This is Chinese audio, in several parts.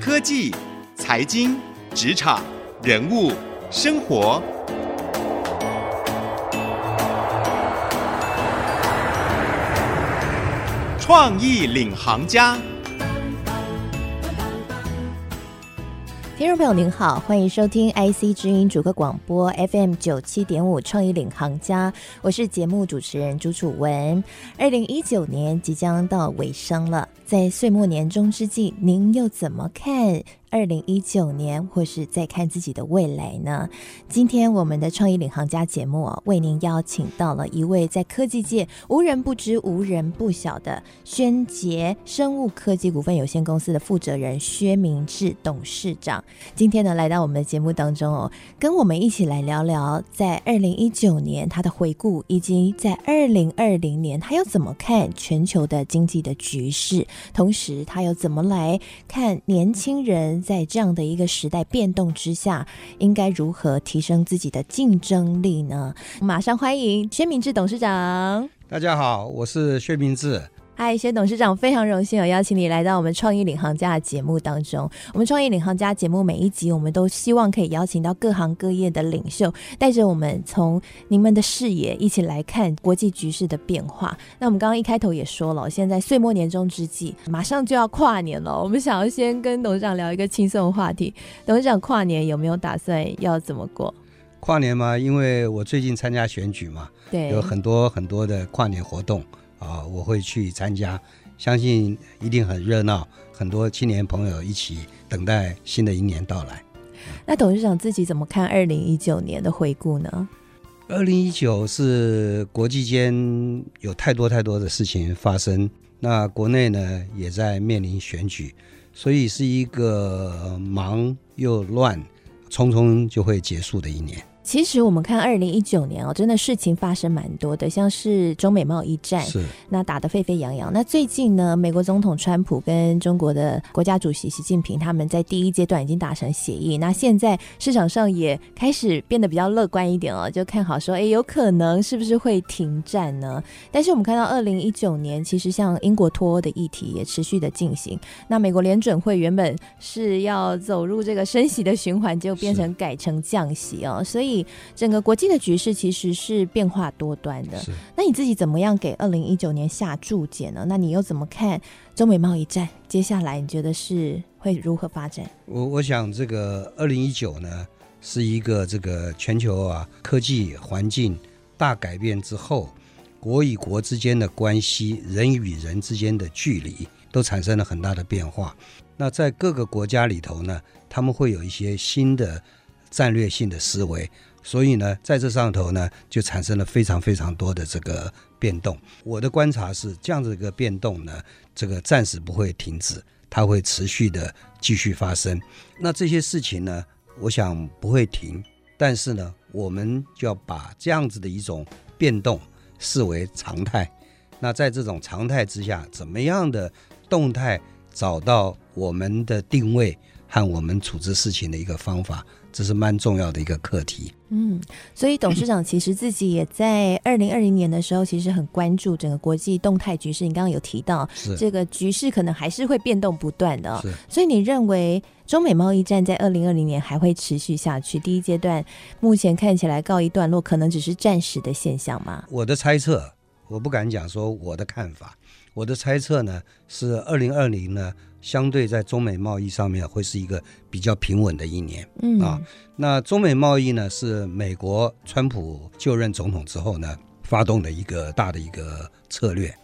科技、财经、职场、人物、生活，创意领航家。听众朋友您好，欢迎收听 IC 之音主客广播 FM 九七点五创意领航家，我是节目主持人朱楚文。二零一九年即将到尾声了，在岁末年终之际，您又怎么看？二零一九年，或是再看自己的未来呢？今天我们的创意领航家节目啊，为您邀请到了一位在科技界无人不知、无人不晓的轩杰生物科技股份有限公司的负责人薛明志董事长。今天呢，来到我们的节目当中哦，跟我们一起来聊聊在二零一九年他的回顾，以及在二零二零年他又怎么看全球的经济的局势，同时他又怎么来看年轻人。在这样的一个时代变动之下，应该如何提升自己的竞争力呢？马上欢迎薛明志董事长。大家好，我是薛明志。嗨，薛董事长，非常荣幸有邀请你来到我们创意领航家的节目当中。我们创意领航家节目每一集，我们都希望可以邀请到各行各业的领袖，带着我们从你们的视野一起来看国际局势的变化。那我们刚刚一开头也说了，现在岁末年终之际，马上就要跨年了。我们想要先跟董事长聊一个轻松的话题。董事长跨年有没有打算要怎么过？跨年吗？因为我最近参加选举嘛，对，有很多很多的跨年活动。啊，我会去参加，相信一定很热闹，很多青年朋友一起等待新的一年到来。那董事长自己怎么看二零一九年的回顾呢？二零一九是国际间有太多太多的事情发生，那国内呢也在面临选举，所以是一个忙又乱，匆匆就会结束的一年。其实我们看二零一九年哦，真的事情发生蛮多的，像是中美贸易战，是那打得沸沸扬扬。那最近呢，美国总统川普跟中国的国家主席习近平他们在第一阶段已经达成协议。那现在市场上也开始变得比较乐观一点哦，就看好说，哎，有可能是不是会停战呢？但是我们看到二零一九年，其实像英国脱欧的议题也持续的进行。那美国联准会原本是要走入这个升息的循环，就变成改成降息哦，所以。整个国际的局势其实是变化多端的。那你自己怎么样给二零一九年下注解呢？那你又怎么看中美贸易战？接下来你觉得是会如何发展？我我想这个二零一九呢，是一个这个全球啊科技环境大改变之后，国与国之间的关系、人与人之间的距离都产生了很大的变化。那在各个国家里头呢，他们会有一些新的战略性的思维。所以呢，在这上头呢，就产生了非常非常多的这个变动。我的观察是，这样子一个变动呢，这个暂时不会停止，它会持续的继续发生。那这些事情呢，我想不会停，但是呢，我们就要把这样子的一种变动视为常态。那在这种常态之下，怎么样的动态找到我们的定位和我们处置事情的一个方法？这是蛮重要的一个课题。嗯，所以董事长其实自己也在二零二零年的时候，其实很关注整个国际动态局势。你刚刚有提到，这个局势可能还是会变动不断的。是，所以你认为中美贸易战在二零二零年还会持续下去？第一阶段目前看起来告一段落，可能只是暂时的现象吗？我的猜测，我不敢讲说我的看法。我的猜测呢，是二零二零呢。相对在中美贸易上面会是一个比较平稳的一年，嗯啊，那中美贸易呢是美国川普就任总统之后呢发动的一个大的一个策略，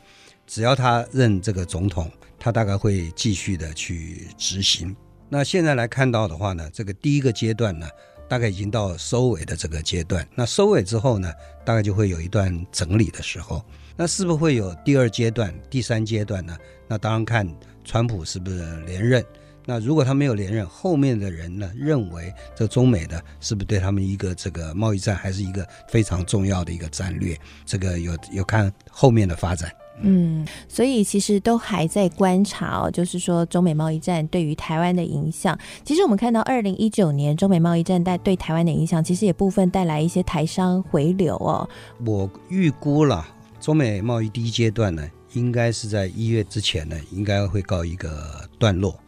只要他任这个总统，他大概会继续的去执行。那现在来看到的话呢，这个第一个阶段呢，大概已经到收尾的这个阶段。那收尾之后呢，大概就会有一段整理的时候。那是不是会有第二阶段、第三阶段呢？那当然看。川普是不是连任？那如果他没有连任，后面的人呢，认为这中美的是不是对他们一个这个贸易战还是一个非常重要的一个战略？这个有有看后面的发展。嗯，所以其实都还在观察哦，就是说中美贸易战对于台湾的影响。其实我们看到二零一九年中美贸易战带对台湾的影响，其实也部分带来一些台商回流哦。我预估了中美贸易第一阶段呢。应该是在一月之前呢，应该会告一个段落。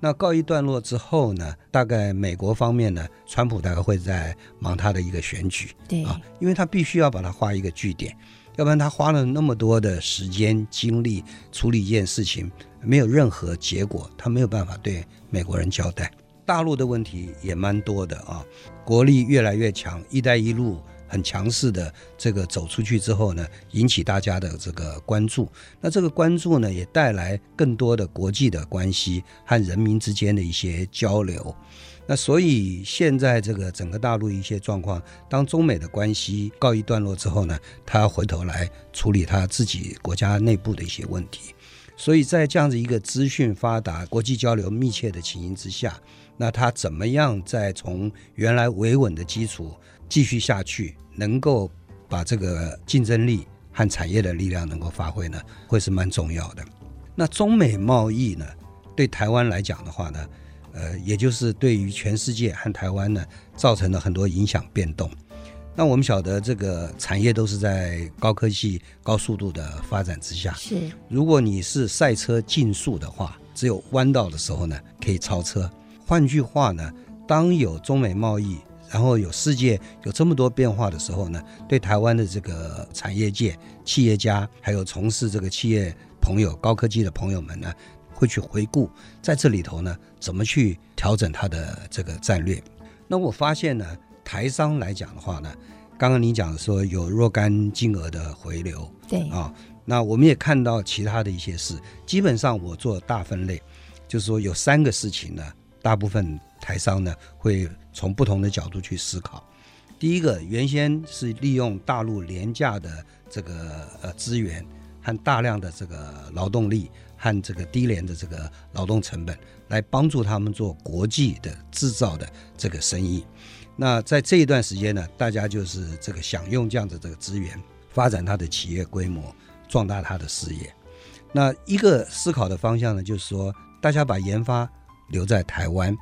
那告一段落之后呢，大概美国方面呢，川普大概会在忙他的一个选举，对啊，因为他必须要把它画一个据点，要不然他花了那么多的时间精力处理一件事情，没有任何结果，他没有办法对美国人交代。大陆的问题也蛮多的啊，国力越来越强，一带一路。很强势的这个走出去之后呢，引起大家的这个关注。那这个关注呢，也带来更多的国际的关系和人民之间的一些交流。那所以现在这个整个大陆一些状况，当中美的关系告一段落之后呢，他回头来处理他自己国家内部的一些问题。所以在这样子一个资讯发达、国际交流密切的情形之下，那他怎么样再从原来维稳的基础？继续下去，能够把这个竞争力和产业的力量能够发挥呢，会是蛮重要的。那中美贸易呢，对台湾来讲的话呢，呃，也就是对于全世界和台湾呢，造成了很多影响变动。那我们晓得，这个产业都是在高科技、高速度的发展之下。是，如果你是赛车竞速的话，只有弯道的时候呢，可以超车。换句话呢，当有中美贸易。然后有世界有这么多变化的时候呢，对台湾的这个产业界、企业家，还有从事这个企业朋友、高科技的朋友们呢，会去回顾在这里头呢，怎么去调整它的这个战略。那我发现呢，台商来讲的话呢，刚刚你讲说有若干金额的回流，对啊、哦，那我们也看到其他的一些事。基本上我做大分类，就是说有三个事情呢，大部分台商呢会。从不同的角度去思考，第一个，原先是利用大陆廉价的这个呃资源和大量的这个劳动力和这个低廉的这个劳动成本来帮助他们做国际的制造的这个生意。那在这一段时间呢，大家就是这个享用这样的这个资源，发展他的企业规模，壮大他的事业。那一个思考的方向呢，就是说大家把研发留在台湾。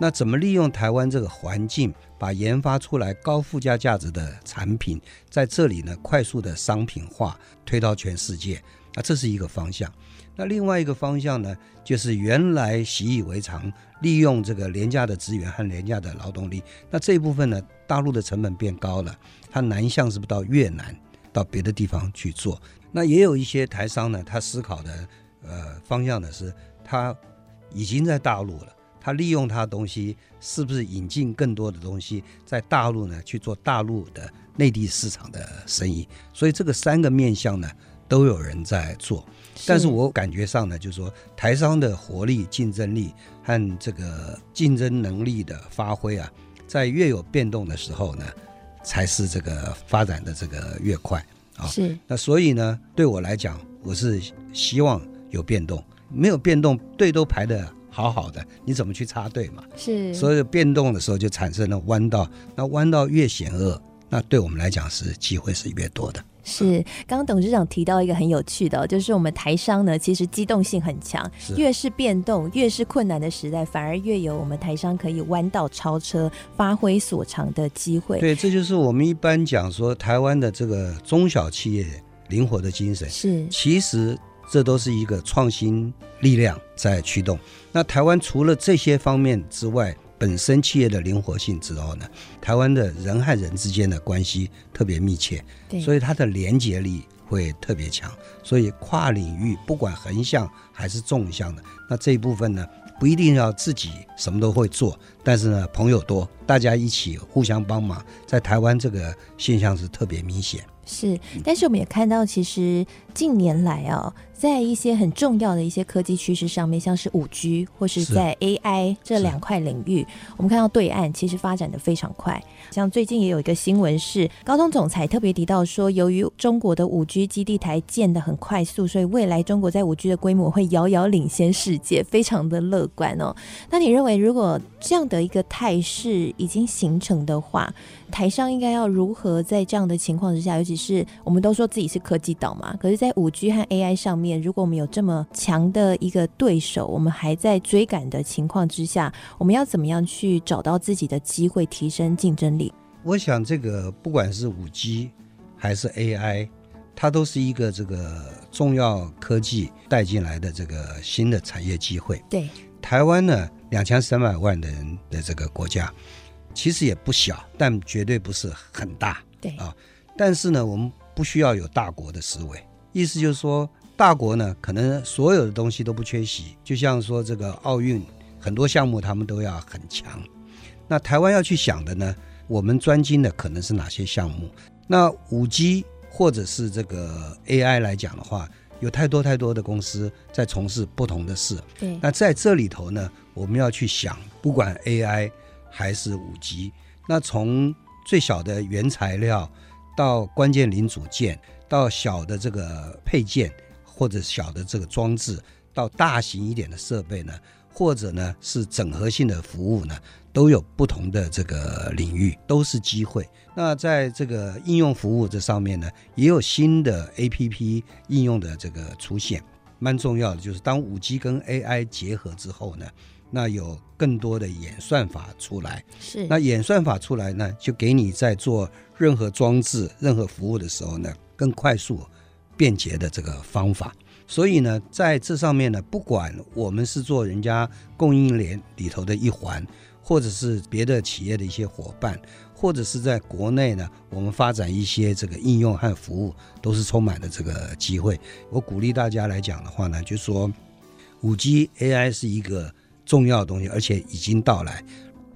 那怎么利用台湾这个环境，把研发出来高附加价值的产品，在这里呢快速的商品化，推到全世界？那这是一个方向。那另外一个方向呢，就是原来习以为常，利用这个廉价的资源和廉价的劳动力。那这一部分呢，大陆的成本变高了，它南向是不是到越南，到别的地方去做？那也有一些台商呢，他思考的呃方向呢是，他已经在大陆了。他利用他的东西，是不是引进更多的东西在大陆呢？去做大陆的内地市场的生意。所以这个三个面向呢，都有人在做。但是我感觉上呢，就是说台商的活力、竞争力和这个竞争能力的发挥啊，在越有变动的时候呢，才是这个发展的这个越快啊。是。那所以呢，对我来讲，我是希望有变动。没有变动，队都排的。好好的，你怎么去插队嘛？是，所以变动的时候就产生了弯道，那弯道越险恶，那对我们来讲是机会是越多的。是，刚刚董事长提到一个很有趣的，就是我们台商呢，其实机动性很强，越是变动，越是困难的时代，反而越有我们台商可以弯道超车、发挥所长的机会。对，这就是我们一般讲说台湾的这个中小企业灵活的精神。是，其实。这都是一个创新力量在驱动。那台湾除了这些方面之外，本身企业的灵活性之后呢，台湾的人和人之间的关系特别密切，所以它的连结力会特别强。所以跨领域，不管横向还是纵向的，那这一部分呢，不一定要自己什么都会做，但是呢，朋友多，大家一起互相帮忙，在台湾这个现象是特别明显。是，但是我们也看到，其实近年来啊、哦，在一些很重要的一些科技趋势上面，像是五 G 或是在 AI 这两块领域，我们看到对岸其实发展的非常快。像最近也有一个新闻是，高通总裁特别提到说，由于中国的五 G 基地台建的很快速，所以未来中国在五 G 的规模会遥遥领先世界，非常的乐观哦。那你认为，如果这样的一个态势已经形成的话，台商应该要如何在这样的情况之下，尤其是我们都说自己是科技岛嘛，可是，在五 G 和 AI 上面，如果我们有这么强的一个对手，我们还在追赶的情况之下，我们要怎么样去找到自己的机会，提升竞争力？我想，这个不管是五 G 还是 AI，它都是一个这个重要科技带进来的这个新的产业机会。对，台湾呢，两千三百万的人的这个国家，其实也不小，但绝对不是很大。对啊，但是呢，我们不需要有大国的思维。意思就是说，大国呢，可能所有的东西都不缺席，就像说这个奥运很多项目他们都要很强。那台湾要去想的呢，我们专精的可能是哪些项目？那五 G 或者是这个 AI 来讲的话，有太多太多的公司在从事不同的事。对。那在这里头呢，我们要去想，不管 AI 还是五 G，那从最小的原材料到关键零组件，到小的这个配件或者小的这个装置，到大型一点的设备呢，或者呢是整合性的服务呢，都有不同的这个领域，都是机会。那在这个应用服务这上面呢，也有新的 APP 应用的这个出现。蛮重要的就是，当五 G 跟 AI 结合之后呢，那有更多的演算法出来。是。那演算法出来呢，就给你在做任何装置、任何服务的时候呢，更快速、便捷的这个方法。所以呢，在这上面呢，不管我们是做人家供应链里头的一环，或者是别的企业的一些伙伴，或者是在国内呢，我们发展一些这个应用和服务，都是充满了这个机会。我鼓励大家来讲的话呢，就说，五 G AI 是一个重要的东西，而且已经到来，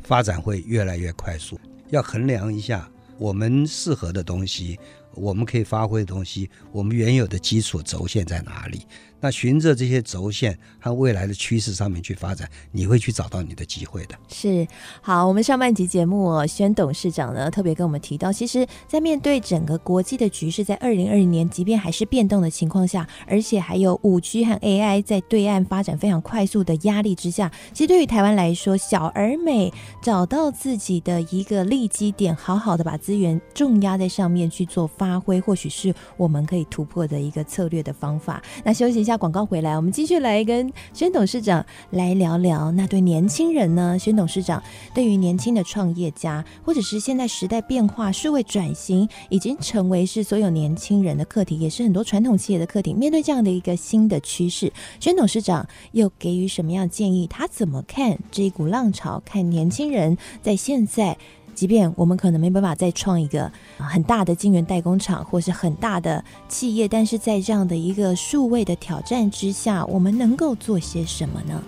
发展会越来越快速。要衡量一下我们适合的东西。我们可以发挥的东西，我们原有的基础轴线在哪里？那循着这些轴线和未来的趋势上面去发展，你会去找到你的机会的。是，好，我们上半集节目，宣董事长呢特别跟我们提到，其实，在面对整个国际的局势，在二零二零年，即便还是变动的情况下，而且还有五 G 和 AI 在对岸发展非常快速的压力之下，其实对于台湾来说，小而美，找到自己的一个利基点，好好的把资源重压在上面去做发挥，或许是我们可以突破的一个策略的方法。那休息一下。广告回来，我们继续来跟宣董事长来聊聊。那对年轻人呢？宣董事长对于年轻的创业家，或者是现在时代变化、数位转型，已经成为是所有年轻人的课题，也是很多传统企业的课题。面对这样的一个新的趋势，宣董事长又给予什么样建议？他怎么看这一股浪潮？看年轻人在现在。即便我们可能没办法再创一个很大的晶圆代工厂，或是很大的企业，但是在这样的一个数位的挑战之下，我们能够做些什么呢？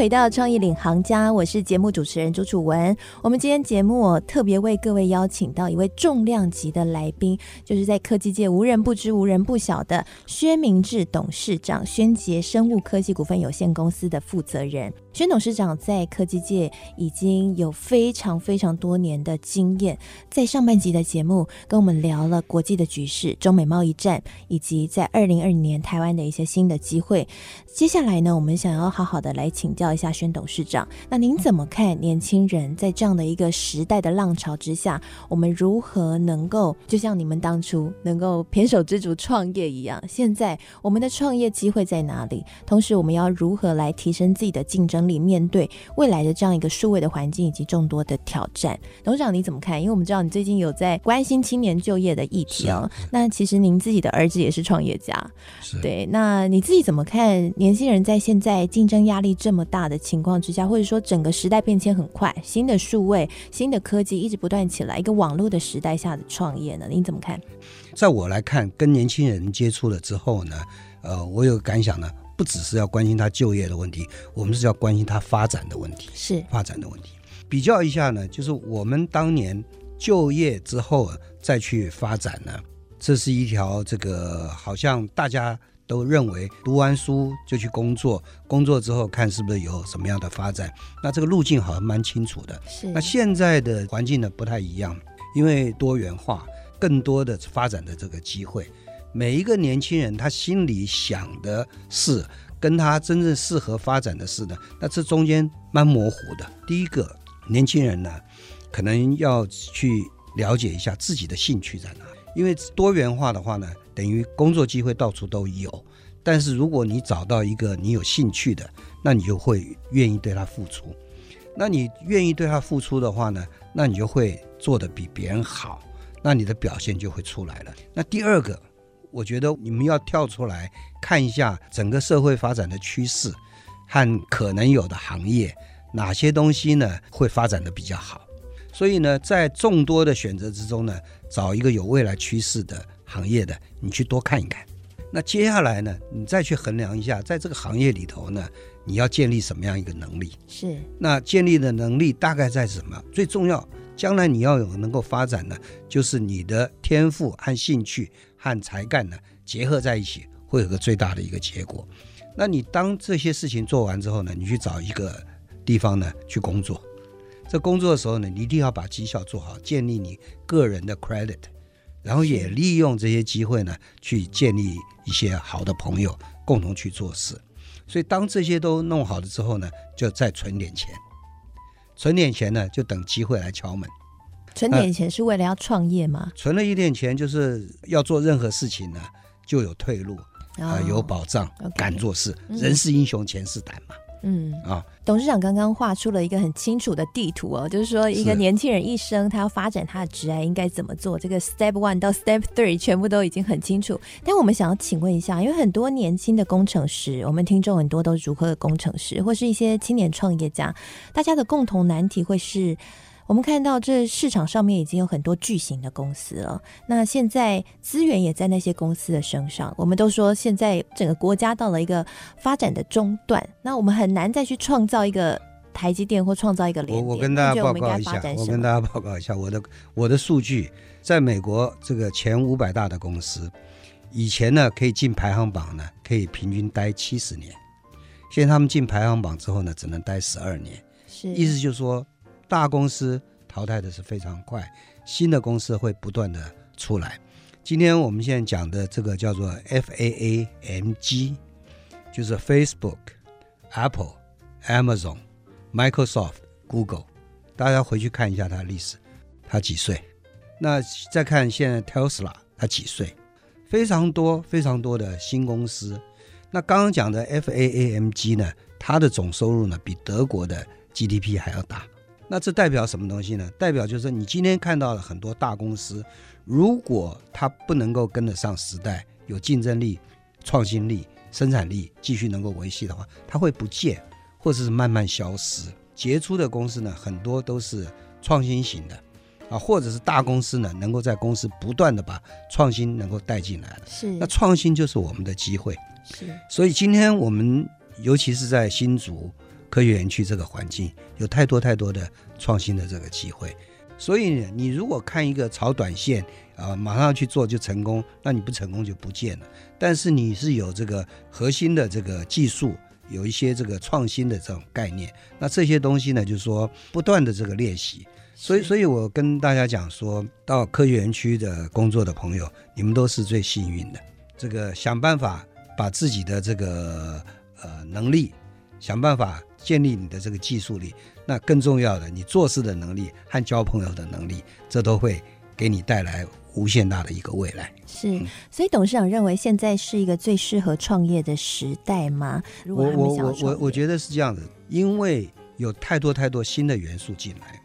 回到创意领航家，我是节目主持人朱楚文。我们今天节目特别为各位邀请到一位重量级的来宾，就是在科技界无人不知、无人不晓的薛明志董事长，宣杰生物科技股份有限公司的负责人。宣董事长在科技界已经有非常非常多年的经验，在上半集的节目跟我们聊了国际的局势、中美贸易战，以及在二零二零年台湾的一些新的机会。接下来呢，我们想要好好的来请教一下宣董事长，那您怎么看年轻人在这样的一个时代的浪潮之下，我们如何能够就像你们当初能够胼手胝足创业一样？现在我们的创业机会在哪里？同时，我们要如何来提升自己的竞争？力面对未来的这样一个数位的环境以及众多的挑战，董事长你怎么看？因为我们知道你最近有在关心青年就业的议题哦。那其实您自己的儿子也是创业家，对。那你自己怎么看年轻人在现在竞争压力这么大的情况之下，或者说整个时代变迁很快，新的数位、新的科技一直不断起来，一个网络的时代下的创业呢？你怎么看？在我来看，跟年轻人接触了之后呢，呃，我有感想呢。不只是要关心他就业的问题，我们是要关心他发展的问题，是发展的问题。比较一下呢，就是我们当年就业之后再去发展呢，这是一条这个好像大家都认为读完书就去工作，工作之后看是不是有什么样的发展，那这个路径好像蛮清楚的。是。那现在的环境呢不太一样，因为多元化，更多的发展的这个机会。每一个年轻人，他心里想的事，跟他真正适合发展的事呢，那这中间蛮模糊的。第一个，年轻人呢，可能要去了解一下自己的兴趣在哪。因为多元化的话呢，等于工作机会到处都有。但是如果你找到一个你有兴趣的，那你就会愿意对他付出。那你愿意对他付出的话呢，那你就会做得比别人好，那你的表现就会出来了。那第二个，我觉得你们要跳出来看一下整个社会发展的趋势和可能有的行业，哪些东西呢会发展的比较好。所以呢，在众多的选择之中呢，找一个有未来趋势的行业的，你去多看一看。那接下来呢，你再去衡量一下，在这个行业里头呢，你要建立什么样一个能力？是。那建立的能力大概在什么？最重要，将来你要有能够发展的，就是你的天赋和兴趣和才干呢结合在一起，会有个最大的一个结果。那你当这些事情做完之后呢，你去找一个地方呢去工作。在工作的时候呢，你一定要把绩效做好，建立你个人的 credit。然后也利用这些机会呢，去建立一些好的朋友，共同去做事。所以当这些都弄好了之后呢，就再存点钱，存点钱呢，就等机会来敲门。存点钱是为了要创业吗？存了一点钱，就是要做任何事情呢，就有退路啊、呃，有保障，哦、敢做事。人是英雄，钱是胆嘛。嗯啊，董事长刚刚画出了一个很清楚的地图哦，就是说一个年轻人一生他要发展他的职业应该怎么做，这个 step one 到 step three 全部都已经很清楚。但我们想要请问一下，因为很多年轻的工程师，我们听众很多都是如何的工程师，或是一些青年创业家，大家的共同难题会是。我们看到这市场上面已经有很多巨型的公司了，那现在资源也在那些公司的身上。我们都说现在整个国家到了一个发展的中段，那我们很难再去创造一个台积电或创造一个联。我我跟大家报告一下，我跟大家报告一下我的我的数据，在美国这个前五百大的公司，以前呢可以进排行榜呢，可以平均待七十年，现在他们进排行榜之后呢，只能待十二年。是，意思就是说。大公司淘汰的是非常快，新的公司会不断的出来。今天我们现在讲的这个叫做 FAAMG，就是 Facebook、Apple、Amazon、Microsoft、Google。大家回去看一下它的历史，它几岁？那再看现在 Tesla，它几岁？非常多非常多的新公司。那刚刚讲的 FAAMG 呢，它的总收入呢比德国的 GDP 还要大。那这代表什么东西呢？代表就是你今天看到了很多大公司，如果它不能够跟得上时代，有竞争力、创新力、生产力继续能够维系的话，它会不见，或者是慢慢消失。杰出的公司呢，很多都是创新型的，啊，或者是大公司呢，能够在公司不断的把创新能够带进来了。是，那创新就是我们的机会。是，所以今天我们尤其是在新竹。科学园区这个环境有太多太多的创新的这个机会，所以，你如果看一个炒短线啊，马上去做就成功，那你不成功就不见了。但是你是有这个核心的这个技术，有一些这个创新的这种概念，那这些东西呢，就是说不断的这个练习。所以，所以我跟大家讲说，到科学园区的工作的朋友，你们都是最幸运的。这个想办法把自己的这个呃能力，想办法。建立你的这个技术力，那更重要的，你做事的能力和交朋友的能力，这都会给你带来无限大的一个未来。是，所以董事长认为现在是一个最适合创业的时代吗？如果还没想创业。我我我我觉得是这样子，因为有太多太多新的元素进来，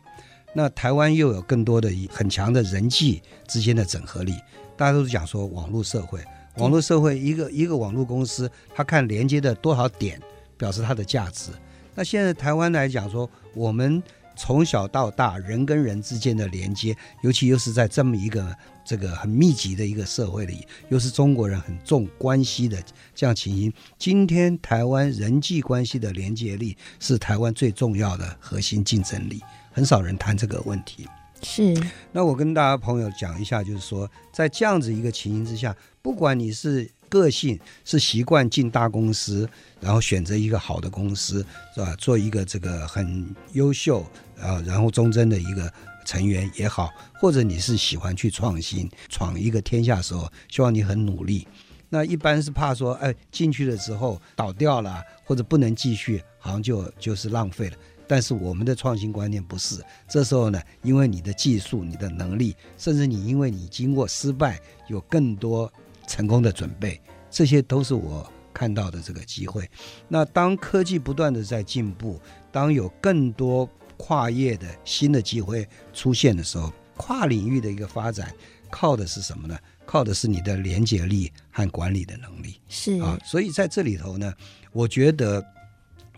那台湾又有更多的很强的人际之间的整合力。大家都是讲说网络社会，网络社会一个一个网络公司，它看连接的多少点，表示它的价值。那现在台湾来讲说，我们从小到大人跟人之间的连接，尤其又是在这么一个这个很密集的一个社会里，又是中国人很重关系的这样情形。今天台湾人际关系的连接力是台湾最重要的核心竞争力，很少人谈这个问题。是。那我跟大家朋友讲一下，就是说，在这样子一个情形之下，不管你是。个性是习惯进大公司，然后选择一个好的公司，是吧？做一个这个很优秀啊，然后忠贞的一个成员也好，或者你是喜欢去创新，闯一个天下的时候，希望你很努力。那一般是怕说，哎，进去了之后倒掉了，或者不能继续，好像就就是浪费了。但是我们的创新观念不是。这时候呢，因为你的技术、你的能力，甚至你因为你经过失败，有更多成功的准备，这些都是我看到的这个机会。那当科技不断的在进步，当有更多跨业的新的机会出现的时候，跨领域的一个发展，靠的是什么呢？靠的是你的连接力和管理的能力。是啊，所以在这里头呢，我觉得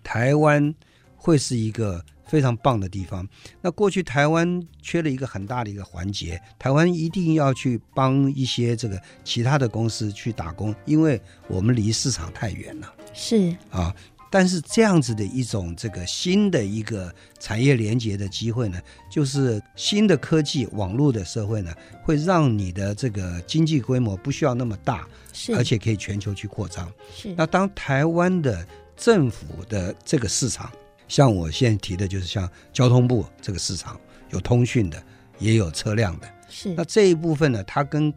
台湾会是一个非常棒的地方。那过去台湾缺了一个很大的一个环节，台湾一定要去帮一些这个其他的公司去打工，因为我们离市场太远了。是啊。但是这样子的一种这个新的一个产业连接的机会呢，就是新的科技网络的社会呢，会让你的这个经济规模不需要那么大，是而且可以全球去扩张。是那当台湾的政府的这个市场，像我现在提的就是像交通部这个市场，有通讯的，也有车辆的。是那这一部分呢，它跟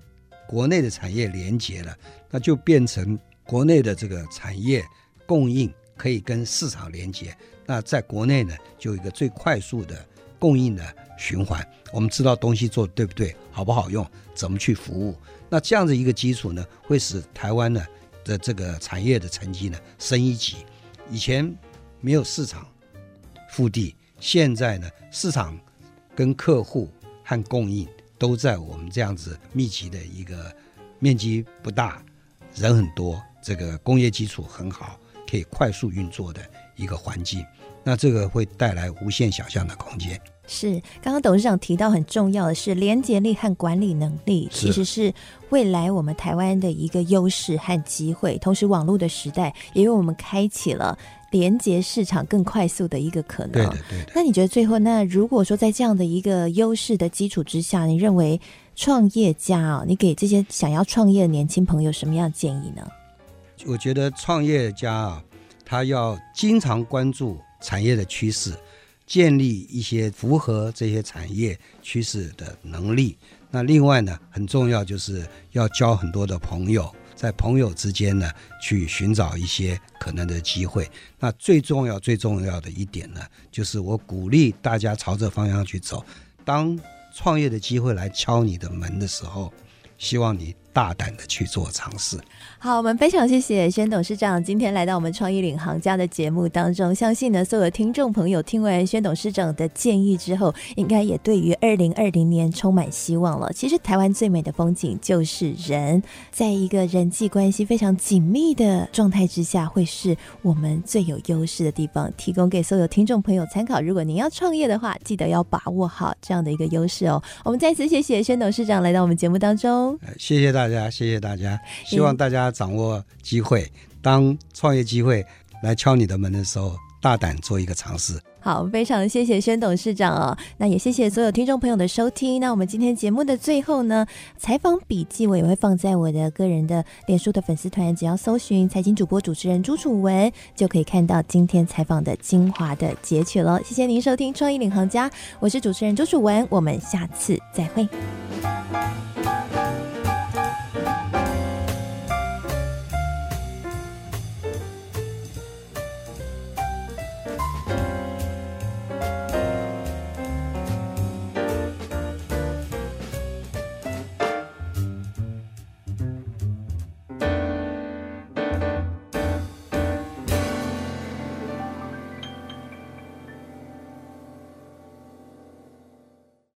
国内的产业连接了，那就变成国内的这个产业供应。可以跟市场连接，那在国内呢，就有一个最快速的供应的循环。我们知道东西做对不对，好不好用，怎么去服务。那这样的一个基础呢，会使台湾呢的这个产业的成绩呢升一级。以前没有市场腹地，现在呢市场跟客户和供应都在我们这样子密集的一个面积不大，人很多，这个工业基础很好。可以快速运作的一个环境，那这个会带来无限想象的空间。是，刚刚董事长提到很重要的是连结力和管理能力，其实是未来我们台湾的一个优势和机会。同时，网络的时代也为我们开启了连接市场更快速的一个可能。对的，对的。那你觉得最后，那如果说在这样的一个优势的基础之下，你认为创业家啊，你给这些想要创业的年轻朋友什么样的建议呢？我觉得创业家啊，他要经常关注产业的趋势，建立一些符合这些产业趋势的能力。那另外呢，很重要就是要交很多的朋友，在朋友之间呢，去寻找一些可能的机会。那最重要、最重要的一点呢，就是我鼓励大家朝这方向去走。当创业的机会来敲你的门的时候，希望你。大胆的去做尝试。好，我们非常谢谢宣董事长今天来到我们创意领航家的节目当中。相信呢，所有的听众朋友听完宣董事长的建议之后，应该也对于二零二零年充满希望了。其实台湾最美的风景就是人，在一个人际关系非常紧密的状态之下，会是我们最有优势的地方。提供给所有听众朋友参考。如果您要创业的话，记得要把握好这样的一个优势哦。我们再次谢谢宣董事长来到我们节目当中。谢谢大家，谢谢大家，希望大家掌握机会，当创业机会来敲你的门的时候，大胆做一个尝试。好，非常谢谢宣董事长哦，那也谢谢所有听众朋友的收听。那我们今天节目的最后呢，采访笔记我也会放在我的个人的脸书的粉丝团，只要搜寻财经主播主持人朱楚文，就可以看到今天采访的精华的截取了。谢谢您收听创意领航家，我是主持人朱楚文，我们下次再会。